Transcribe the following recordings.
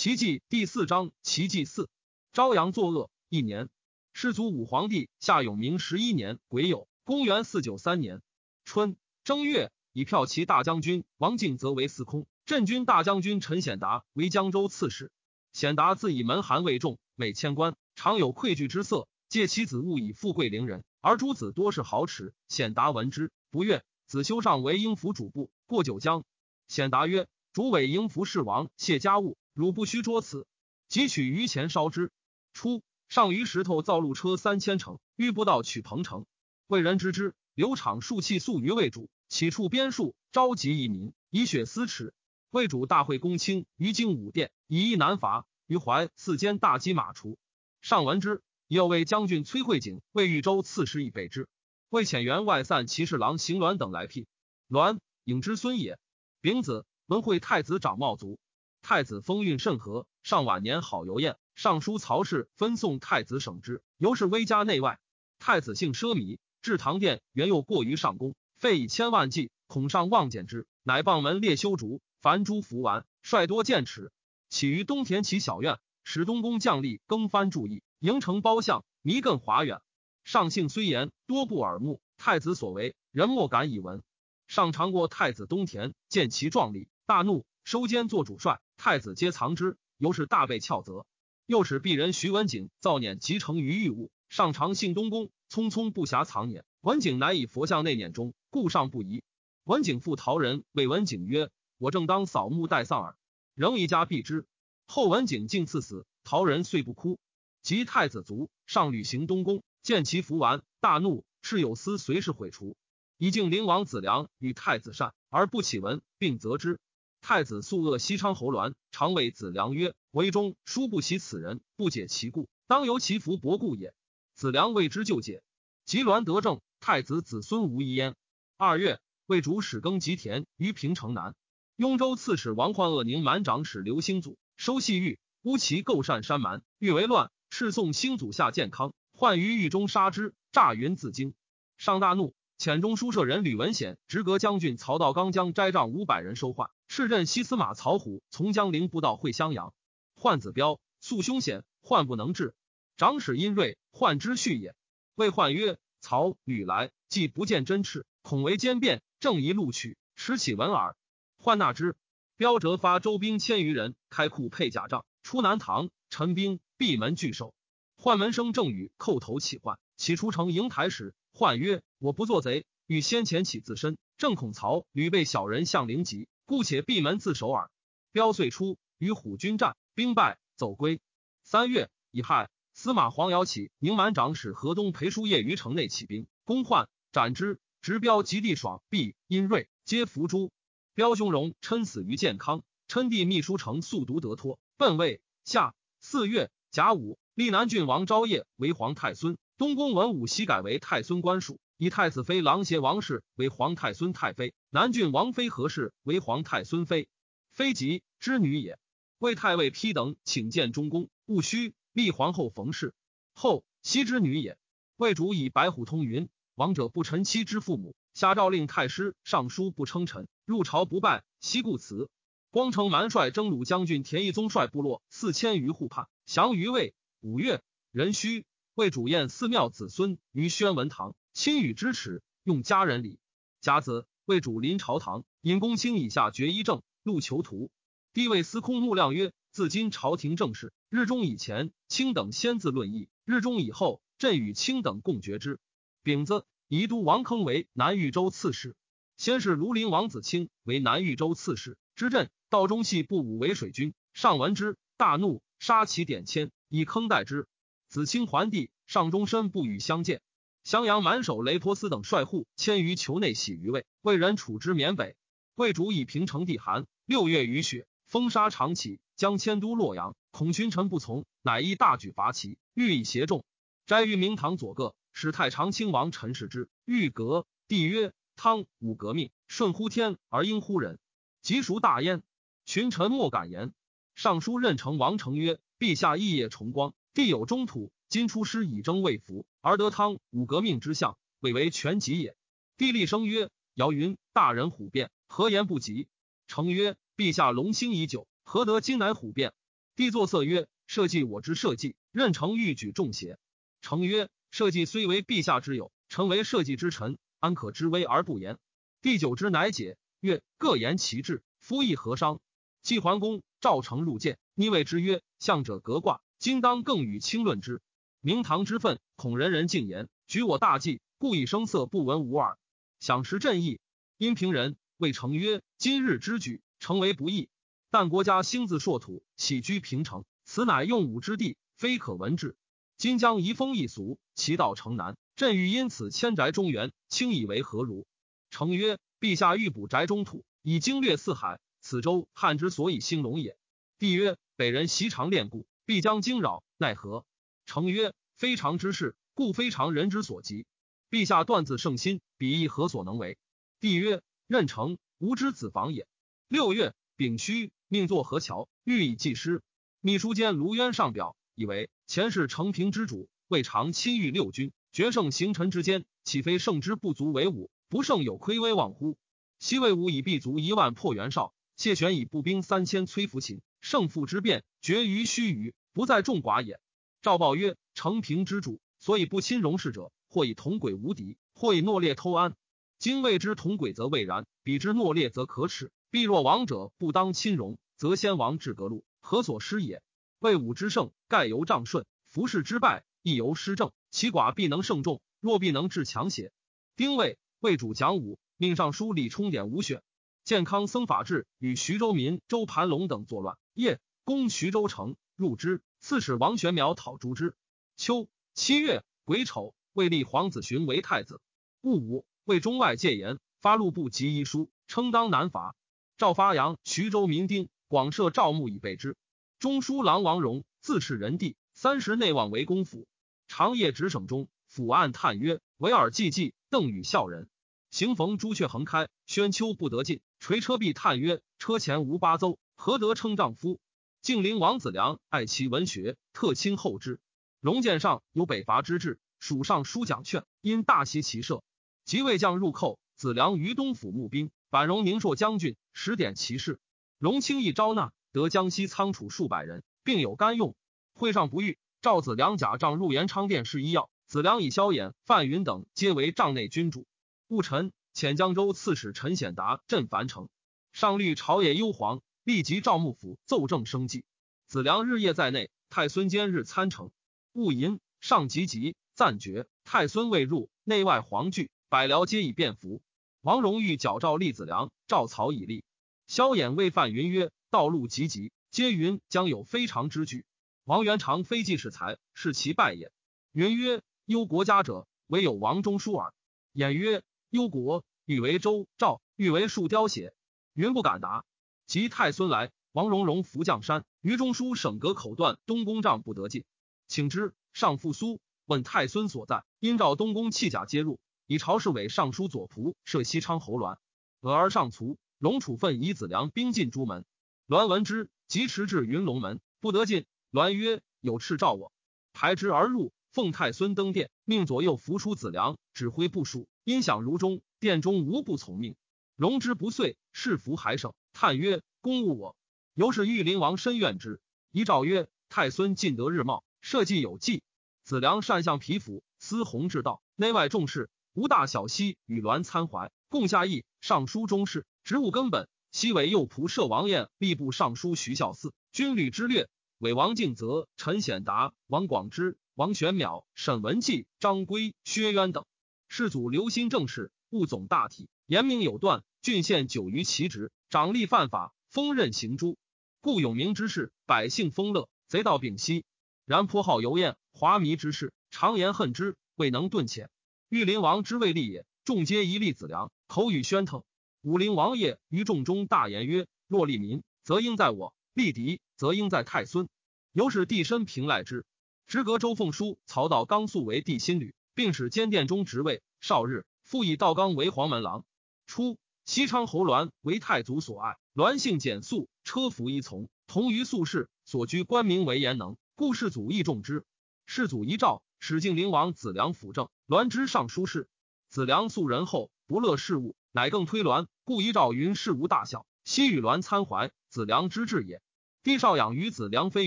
奇迹第四章奇迹四。朝阳作恶一年，世祖武皇帝夏永明十一年癸酉，公元四九三年春正月，以骠骑大将军王敬则为司空，镇军大将军陈显达为江州刺史。显达自以门寒为重，每迁官，常有愧惧之色。借其子务以富贵凌人，而诸子多是豪侈。显达闻之不悦，子修上为应府主簿。过九江，显达曰：“主委应府侍王谢家务，汝不须捉此。”即取余钱烧之。初，上于石头造路车三千乘，欲不到取彭城。为人知之，刘场数气粟于魏主，起处边戍，召集义民，以血私耻。魏主大会公卿于京武殿，以一南伐。于怀四间大击马除。上闻之。又为将军崔慧景为豫州刺史以备之。魏遣员外散骑侍郎邢鸾等来辟。鸾，颖之孙也。丙子，文惠太子长茂族。太子风韵甚和，上晚年好游宴。尚书曹氏分送太子省之，由是威加内外。太子性奢靡，至堂殿原又过于上宫，费以千万计，恐上望见之，乃傍门列修竹，凡诸服丸，率多剑齿，起于东田其小院，使东宫将吏更番注意。营城包相，弥亘华远。上姓虽言，多不耳目。太子所为，人莫敢以闻。上尝过太子东田，见其壮丽，大怒，收监做主帅。太子皆藏之，由是大被翘责。又使鄙人徐文景造碾集成于玉物。上常信东宫，匆匆不暇藏辇。文景乃以佛像内碾中，故上不疑。文景复陶人谓文景曰：“我正当扫墓待丧耳，仍一家避之。”后文景竟赐死，陶人遂不哭。及太子卒，上履行东宫，见其服完，大怒，敕有司随时毁除。以敬灵王子良与太子善，而不起闻，并责之。太子素恶西昌侯鸾，常谓子良曰：“为忠殊不喜此人，不解其故，当由其福薄故也。”子良为之就解。及鸾得政，太子子孙无一焉。二月，魏主使耕吉田于平城南。雍州刺史王焕恶宁满长史刘兴祖收细玉，乌其构善山蛮，欲为乱。敕送兴祖下健康，患于狱中杀之，诈云自惊。上大怒，遣中书舍人吕文显、直阁将军曹道刚将斋帐五百人收换。敕任西司马曹虎从江陵不到会襄阳。患子彪素凶险，患不能治。长史殷锐，患之恤也。谓患曰：“曹吕来，既不见真赤，恐为奸变，正宜录取，持起闻耳。”患纳之。彪折发周兵千余人，开库配甲仗，出南唐，陈兵。闭门拒守，宦门生正语，叩头起患，起出城迎台时，宦曰：“我不做贼，欲先前起自身，正恐曹屡被小人向灵急，故且闭门自守耳。”彪遂出，与虎军战，兵败，走归。三月，乙亥，司马黄瑶起宁满长史河东裴叔业于城内起兵攻宦，斩之。执彪及地爽、毕、殷锐皆伏诛。彪兄荣琛死于建康，称弟秘书丞速读得脱，奔魏。夏四月。甲午，立南郡王昭业为皇太孙，东宫文武悉改为太孙官属，以太子妃郎协王氏为皇太孙太妃，南郡王妃何氏为皇太孙妃。妃即之女也。魏太尉丕等请见中宫，戊戌，立皇后冯氏。后羲之女也。魏主以白虎通云：王者不臣妻之父母，下诏令太师尚书不称臣，入朝不拜，悉故辞。光城蛮帅征虏将军田义宗率部落四千余户叛。降于魏。五月，壬戌，为主宴寺庙子孙于宣文堂，亲与之耻，用家人礼。甲子，为主临朝堂，引公卿以下决一政，录囚徒。帝位司空穆亮曰：“自今朝廷政事，日中以前，卿等先自论议；日中以后，朕与卿等共决之。”丙子，宜都王坑为南豫州刺史。先是庐陵王子卿为南豫州刺史，知镇道中系不武为水军，上闻之，大怒。杀其典签，以坑代之。子清桓帝上终身不与相见。襄阳满守雷托斯等率户迁于囚内，洗于魏。魏人处之缅北。魏主以平城地寒，六月雨雪，风沙长起，将迁都洛阳。恐群臣不从，乃一大举伐齐，欲以挟众。斋于明堂左各，使太常亲王陈氏之。欲革，帝曰：“汤武革命，顺乎天而应乎人，即孰大焉？”群臣莫敢言。尚书任城王成曰：“陛下义业崇光，地有中土，今出师以征魏服，而得汤武革命之相，未为全吉也。”帝立声曰：“尧云：大人虎变，何言不及？”成曰：“陛下龙兴已久，何得今乃虎变？”帝作色曰：“社稷我之社稷，任成欲举重邪？”成曰：“社稷虽为陛下之友，臣为社稷之臣，安可知危而不言？”第九之乃解曰：“各言其志，夫亦何伤？”季桓公赵成入见，逆谓之曰：“相者革卦，今当更与轻论之。明堂之愤，恐人人进言，举我大计，故以声色不闻无耳。想时朕意。”阴平人谓成曰：“今日之举，诚为不义。但国家兴自硕土，起居平城，此乃用武之地，非可闻之。今将移风易俗，其道城南，朕欲因此迁宅中原，卿以为何如？”成曰：“陛下欲补宅中土，以经略四海，此州汉之所以兴隆也。”帝曰：“北人习常练故，必将惊扰，奈何？”成曰：“非常之事，故非常人之所及。陛下断自圣心，彼亦何所能为？”帝曰：“任成吾之子房也。”六月，丙戌，命作河桥，欲以祭师。秘书监卢渊上表，以为前世承平之主，未尝亲御六军，决胜行臣之间，岂非胜之不足为武？不胜有亏威望乎？西魏武以必卒一万破袁绍，谢玄以步兵三千摧扶秦，胜负之变决于须臾，不在众寡也。赵报曰：“承平之主，所以不亲容事者，或以同轨无敌，或以诺劣偷安。”今谓之同轨则未然，彼之诺劣则可耻。必若王者不当亲戎，则先王至革路，何所失也？魏武之胜，盖由仗顺；服饰之败，亦由失政。其寡必能胜众，若必能制强邪？丁未，魏主讲武，命尚书李冲典武选。健康僧法志与徐州民周盘龙等作乱，夜攻徐州城，入之。刺史王玄邈讨诛之。秋七月癸丑，魏立皇子寻为太子。戊午。为中外戒严，发禄部及遗书，称当南伐。赵发扬、徐州民丁广设赵墓以备之。中书郎王荣自恃人帝，三十内望为公府，长夜执省中，府案叹曰：“唯尔寂寂，邓禹孝人。”行逢朱雀横开，宣丘不得进。垂车壁叹曰：“车前无八邹，何得称丈夫？”晋陵王子良爱其文学，特亲厚之。龙剑上有北伐之志，蜀上书奖券，因大袭其社。即魏将入寇，子良于东府募兵，板荣宁朔将军十点骑士，荣轻易招纳，得江西仓储数百人，并有干用。会上不遇，赵子良假仗入延昌殿试医药，子良以萧衍、范云等皆为帐内君主。戊辰，遣江州刺史陈显达镇樊城，上虑朝野忧惶，立即召幕府奏政生计。子良日夜在内，太孙监日参城。戊寅，上急急暂绝，太孙未入，内外惶惧。百僚皆以便服。王荣欲矫诏立子良，赵曹以立。萧衍谓范云曰：“道路急急，皆云将有非常之举。王元长非济世才，是其败也。”云曰：“忧国家者，唯有王中书耳。”衍曰：“忧国，欲为周赵，欲为树雕写。”云不敢答。及太孙来，王荣荣伏将山，于中书省阁口断东宫帐不得进，请之。上复苏问太孙所在，因召东宫弃甲皆入。以朝侍卫尚书左仆射西昌侯鸾，俄而上卒，龙处分以子良兵进朱门。栾闻之，即驰至云龙门，不得进。栾曰：“有敕召我。”排之而入，奉太孙登殿，命左右扶出子良，指挥部署。音响如钟，殿中无不从命。龙之不遂，是服还省，叹曰：“公误我。”由是玉林王深怨之。遗诏曰：“太孙尽得日茂，社稷有计。子良善相皮肤，司弘治道，内外重视。”无大小西与栾参怀，共下议。尚书中事，职务根本。西为右仆射王彦，吏部尚书徐孝嗣，军旅之略。伪王敬则、陈显达、王广之、王玄邈、沈文季、张圭、薛渊等。世祖留心政事，务总大体，严明有断。郡县久于其职，长吏犯法，封任行诛。故有名之事，百姓丰乐，贼盗丙息。然颇好游宴，华靡之事，常言恨之，未能顿遣。玉林王之未立也，众皆疑立子良，口语喧腾。武陵王爷于众中大言曰：“若立民，则应在我；立敌，则应在太孙。”由是帝身平赖之。直阁周凤书、曹道刚素为帝心旅，并使监殿中职位。少日，复以道刚为黄门郎。初，西昌侯栾为太祖所爱，栾性简素，车服依从，同于素士，所居官名为严能，故世祖亦重之。世祖遗诏。使敬陵王子良辅政，栾之尚书事。子良素仁厚，不乐事务，乃更推栾，故遗诏云事无大小。悉与栾参怀，子良之志也。帝少养于子良非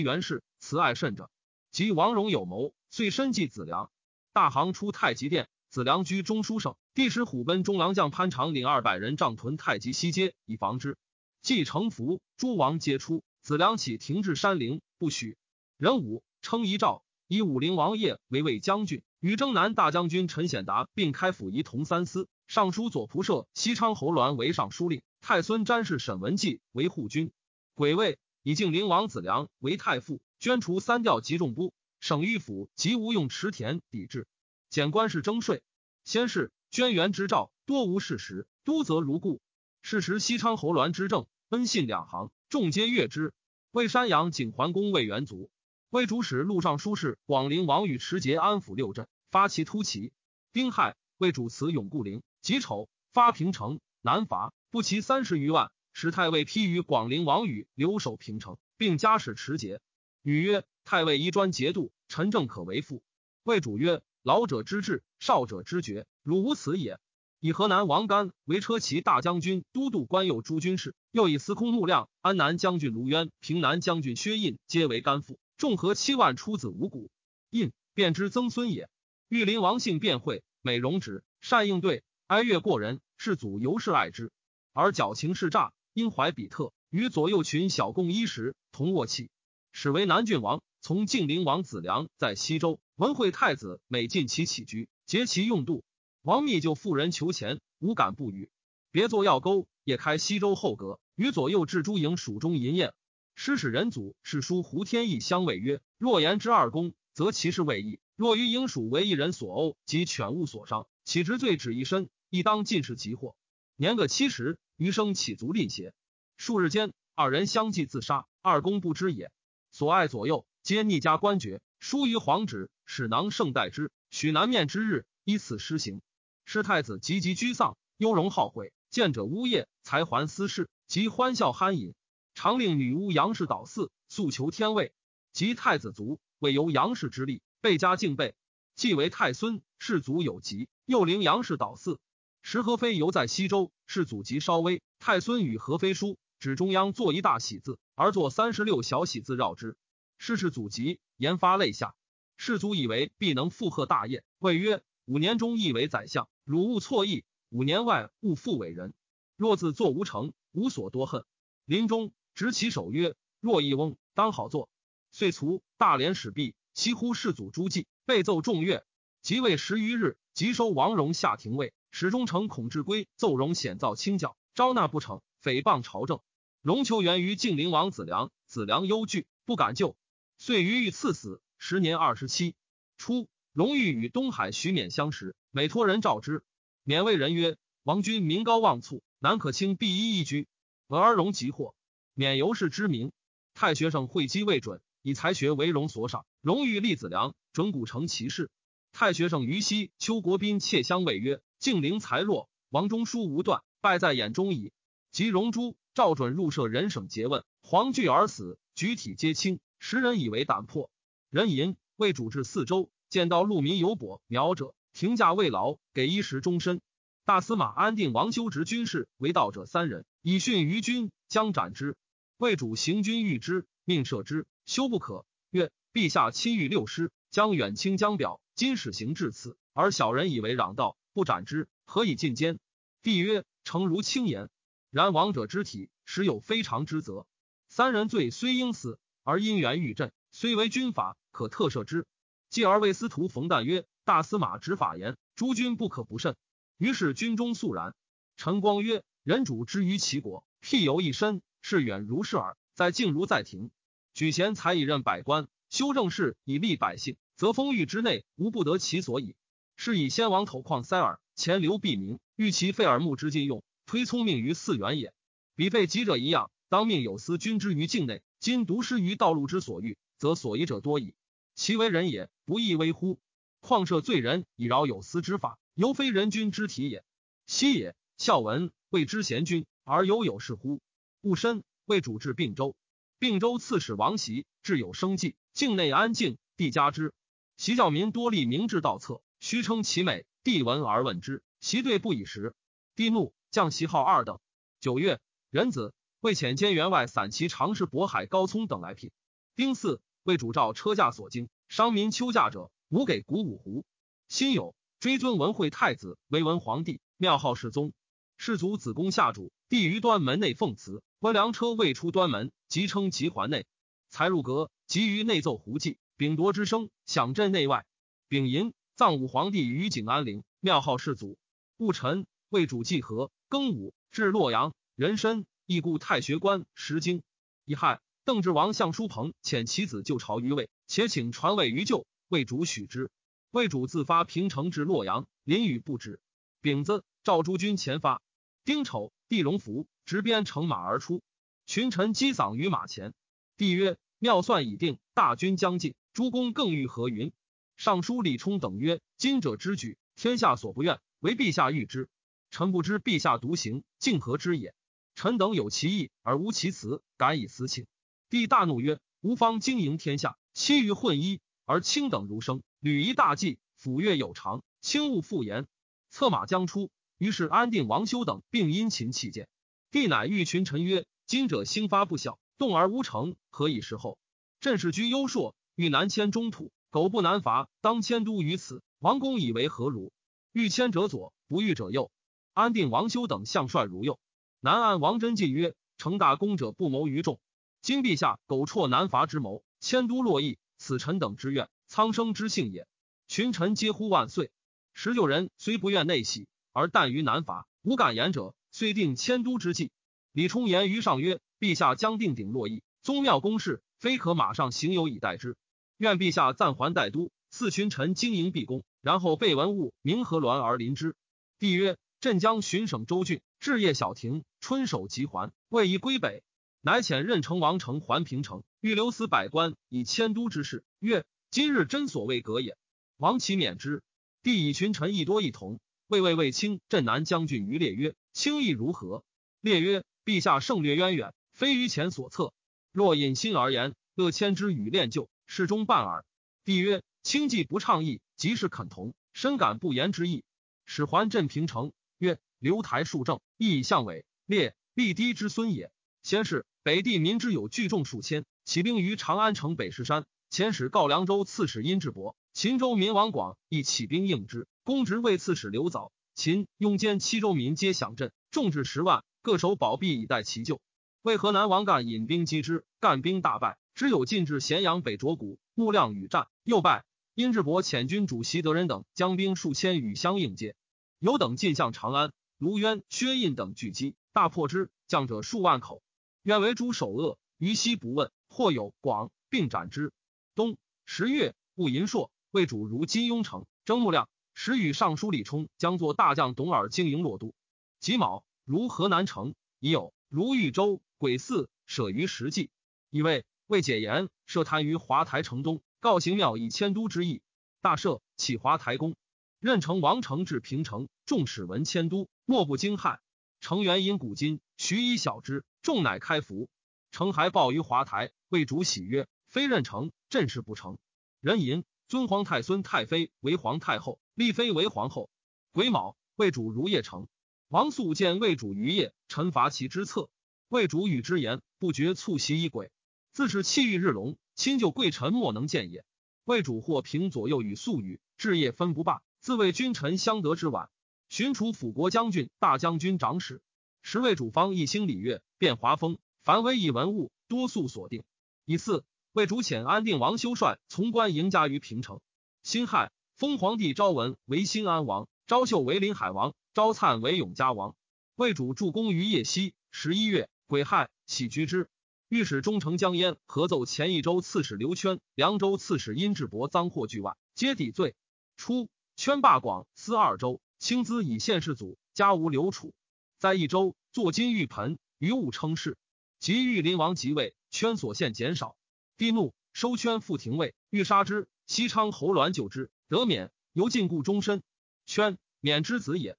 元氏，慈爱甚者。及王戎有谋，遂深记子良。大行出太极殿，子良居中书省。帝使虎贲中郎将潘长领二百人帐屯太极西街，以防之。既成服，诸王皆出。子良起停至山陵，不许。人武称遗诏，以武陵王业为魏将军，与征南大将军陈显达并开府仪同三司。尚书左仆射西昌侯栾为尚书令，太孙詹事沈文季为护军。癸未，以敬陵王子良为太傅，捐除三调集众部，省御府及无用池田抵制，检官是征税。先是捐元之诏多无事实，都则如故。是时西昌侯栾之政，恩信两行，众皆悦之。为山阳景桓公魏元卒，为主使陆上书事广陵王与持节安抚六镇，发其突骑。丁亥，为主祠永固陵。己丑，发平城，南伐，不齐三十余万。使太尉批于广陵王宇留守平城，并加使持节。女曰：“太尉宜专节度，臣正可为父。”魏主曰：“老者之志，少者之决，汝无此也。”以河南王干为车骑大将军、都督关右诸军事，又以司空穆亮、安南将军卢渊、平南将军薛印皆为干父。众合七万出子五谷。印便知曾孙也。玉林王姓辩会，美容止，善应对，哀乐过人，世祖尤是爱之。而矫情是诈。因怀比特，与左右群小共衣食，同卧器。始为南郡王，从晋陵王子良在西周，文惠太子每尽其起居，节其用度。王密就妇人求钱，无敢不与。别作药钩，也开西周后阁，与左右置诸营蜀中淫宴。师使人祖是书胡天意相谓曰：若言之二公，则其事未易；若于营蜀为一人所殴及犬物所伤，岂之罪止一身，亦当尽是急祸。年个七十。余生岂足吝邪？数日间，二人相继自杀，二公不知也。所爱左右，皆逆家官爵，疏于皇旨，使囊盛待之，许南面之日，依此施行。师太子急急居丧，忧容好悔，见者呜咽，才还私事，即欢笑酣饮。常令女巫杨氏祷祀，诉求天位。及太子卒，未由杨氏之力，倍加敬备。既为太孙，士卒有疾，又令杨氏祷祀。时何妃犹在西周，世祖及稍微，太孙与何妃书，指中央作一大喜字，而作三十六小喜字绕之。世世祖籍，言发泪下。世祖以为必能负荷大业，谓曰：五年中亦为宰相，汝勿错意；五年外勿复伟人。若自作无成，无所多恨。临终执其手曰：若一翁，当好作。遂卒。大连使毕，西呼世祖诸祭，备奏众乐。即位十余日，即收王戎下廷尉。史中丞孔志圭奏荣显造清教，招纳不成，诽谤朝政。荣求援于晋陵王子良，子良忧惧，不敢救，遂于欲赐死。时年二十七。初，荣欲与东海徐勉相识，每托人召之。勉谓人曰：“王君名高望促，难可轻必一一居。”闻而荣即惑。勉由是知名。太学生会稽未准，以才学为荣所赏。荣欲立子良，准古成其事。太学生于西邱国宾窃相谓曰。敬陵才弱，王中书无断，败在眼中矣。及荣珠赵准入舍人省诘问，黄惧而死，举体皆青。时人以为胆破。人吟为主治四周，见到路民有跛苗者，停驾未劳，给衣食终身。大司马安定王修直军事为道者三人，以训于军，将斩之。魏主行军遇之，命赦之，休不可。曰：陛下亲御六师，将远清江表，今使行至此，而小人以为攘道。不斩之，何以进监？帝曰：“诚如轻言。然王者之体，实有非常之责。三人罪虽应死，而因缘遇朕，虽为军法，可特赦之。”继而为司徒冯旦曰：“大司马执法言，诸君不可不慎。”于是军中肃然。陈光曰：“人主之于其国，辟有一身，是远如是耳。在敬如在庭，举贤才以任百官，修正事以利百姓，则封域之内无不得其所矣。”是以先王投矿塞耳，前留必明，欲其废耳目之禁用，推聪明于四元也。彼废疾者一样，当命有司君之于境内。今独失于道路之所欲，则所疑者多矣。其为人也，不亦微乎？况赦罪人以饶有司之法，犹非人君之体也。昔也，孝文谓之贤君，而犹有是乎？戊申，为主治并州。并州刺史王袭，至有生计，境内安静，帝加之。习教民多立明志道策。虚称其美，帝闻而问之，其对不以时。帝怒，降其号二等。九月，壬子，为遣监员外散骑常侍渤海高聪等来聘。丁巳，为主召车驾所经，商民秋驾者，无给鼓五胡。辛酉，追尊文惠太子为文皇帝，庙号世宗。世祖子宫下主，帝于端门内奉祠。温良车未出端门，即称其环内。才入阁，即于内奏胡祭，秉铎之声响震内外。丙寅，葬武皇帝于景安陵，庙号世祖。戊辰，为主祭和。庚午，至洛阳，人参亦故太学官石经。乙亥，邓志王向叔鹏遣其子就朝于魏，且请传位于旧，魏主许之。魏主自发平城至洛阳，淋雨不止。丙子，赵诸军前发。丁丑，帝荣服，执鞭乘马而出，群臣击嗓于马前。帝曰：“妙算已定，大军将近，诸公更欲何云？”尚书李冲等曰：“今者之举，天下所不愿，唯陛下欲之。臣不知陛下独行，竟何之也？臣等有其意而无其辞，敢以私庆。”帝大怒曰：“吾方经营天下，期于混一，而卿等如生，履一大计，抚越有常，轻勿复言。”策马将出。于是安定王修等并殷勤弃见，帝乃谕群臣曰：“今者兴发不小，动而无成，何以事后？朕是居幽朔，欲南迁中土，苟不南伐，当迁都于此。王公以为何如？欲迁者左，不欲者右。安定王修等相率如右。南岸王真进曰：成大功者不谋于众，今陛下苟辍南伐之谋，迁都洛邑，此臣等之愿，苍生之幸也。群臣皆呼万岁。十九人虽不愿内喜。”而但于南伐，无敢言者，遂定迁都之计。李冲言于上曰：“陛下将定鼎洛邑，宗庙公事，非可马上行有以待之。愿陛下暂还代都，赐群臣经营毕公，然后备文物，明河銮而临之。”帝曰：“朕将巡省州郡，置业小亭，春守即还，未宜归北。”乃遣任城王城还平城，欲留死百官以迁都之事。曰：“今日真所谓革也。”王其免之。帝以群臣亦多一同。魏魏魏卿镇南将军于烈曰：“轻意如何？”烈曰：“陛下胜略渊远，非于前所测。若隐心而言，乐迁之与练就，事中半耳。”帝曰：“轻既不倡议，即是肯同，深感不言之意。”使还镇平城，曰：“刘台数正，亦以相伟。烈立低之孙也。先是，北地民之有聚众数千，起兵于长安城北石山。遣使告凉州刺史殷志伯，秦州民王广亦起兵应之。”公职为刺史刘藻，秦雍间七州民皆响震，众至十万，各守宝壁以待其救。为河南王干引兵击之，干兵大败，只有进至咸阳北卓谷，穆亮与战，又败。殷志伯遣军主席德仁等将兵数千与相应接，有等进向长安，卢渊、薛印等聚击，大破之，将者数万口。愿为诸首恶，于西不问，或有广，并斩之。冬十月，戊寅朔，魏主如金庸城，征穆亮。时与尚书李冲将作大将董耳经营洛都。己卯，如河南城已有如豫州鬼寺舍于石纪，以为未解言，设坛于华台城东，告行庙以迁都之意。大赦，起华台宫。任城王城至平城，众使闻迁都，莫不惊骇。城元因古今，徐以小之，众乃开服。城还报于华台，为主喜曰：“非任成，朕事不成。”人吟。尊皇太孙太妃为皇太后，立妃为皇后。癸卯，魏主如夜城。王肃见魏主于夜，臣伐其之策。魏主与之言，不觉促袭以轨。自是气欲日隆，亲就贵臣莫能见也。魏主或平左右与素语，至夜分不罢，自谓君臣相得之晚。寻楚辅国将军、大将军长史，时魏主方一兴礼乐，变华风，凡威以文物，多素锁定。以四。为主遣安定王修帅从官迎家于平城。辛亥，封皇帝昭文为新安王，昭秀为临海王，昭灿为永嘉王。为主助攻于夜西十一月癸亥，起居之。御史中丞江淹合奏前一州刺史刘圈、凉州刺史殷志伯赃货巨万，皆抵罪。初，圈罢广司二州，清资以县世祖，家无留储。在益州作金玉盆，于物称事。及玉林王即位，圈所献减少。帝怒，收圈复廷尉，欲杀之。西昌侯栾救之，得免，由禁锢终身。圈免之子也。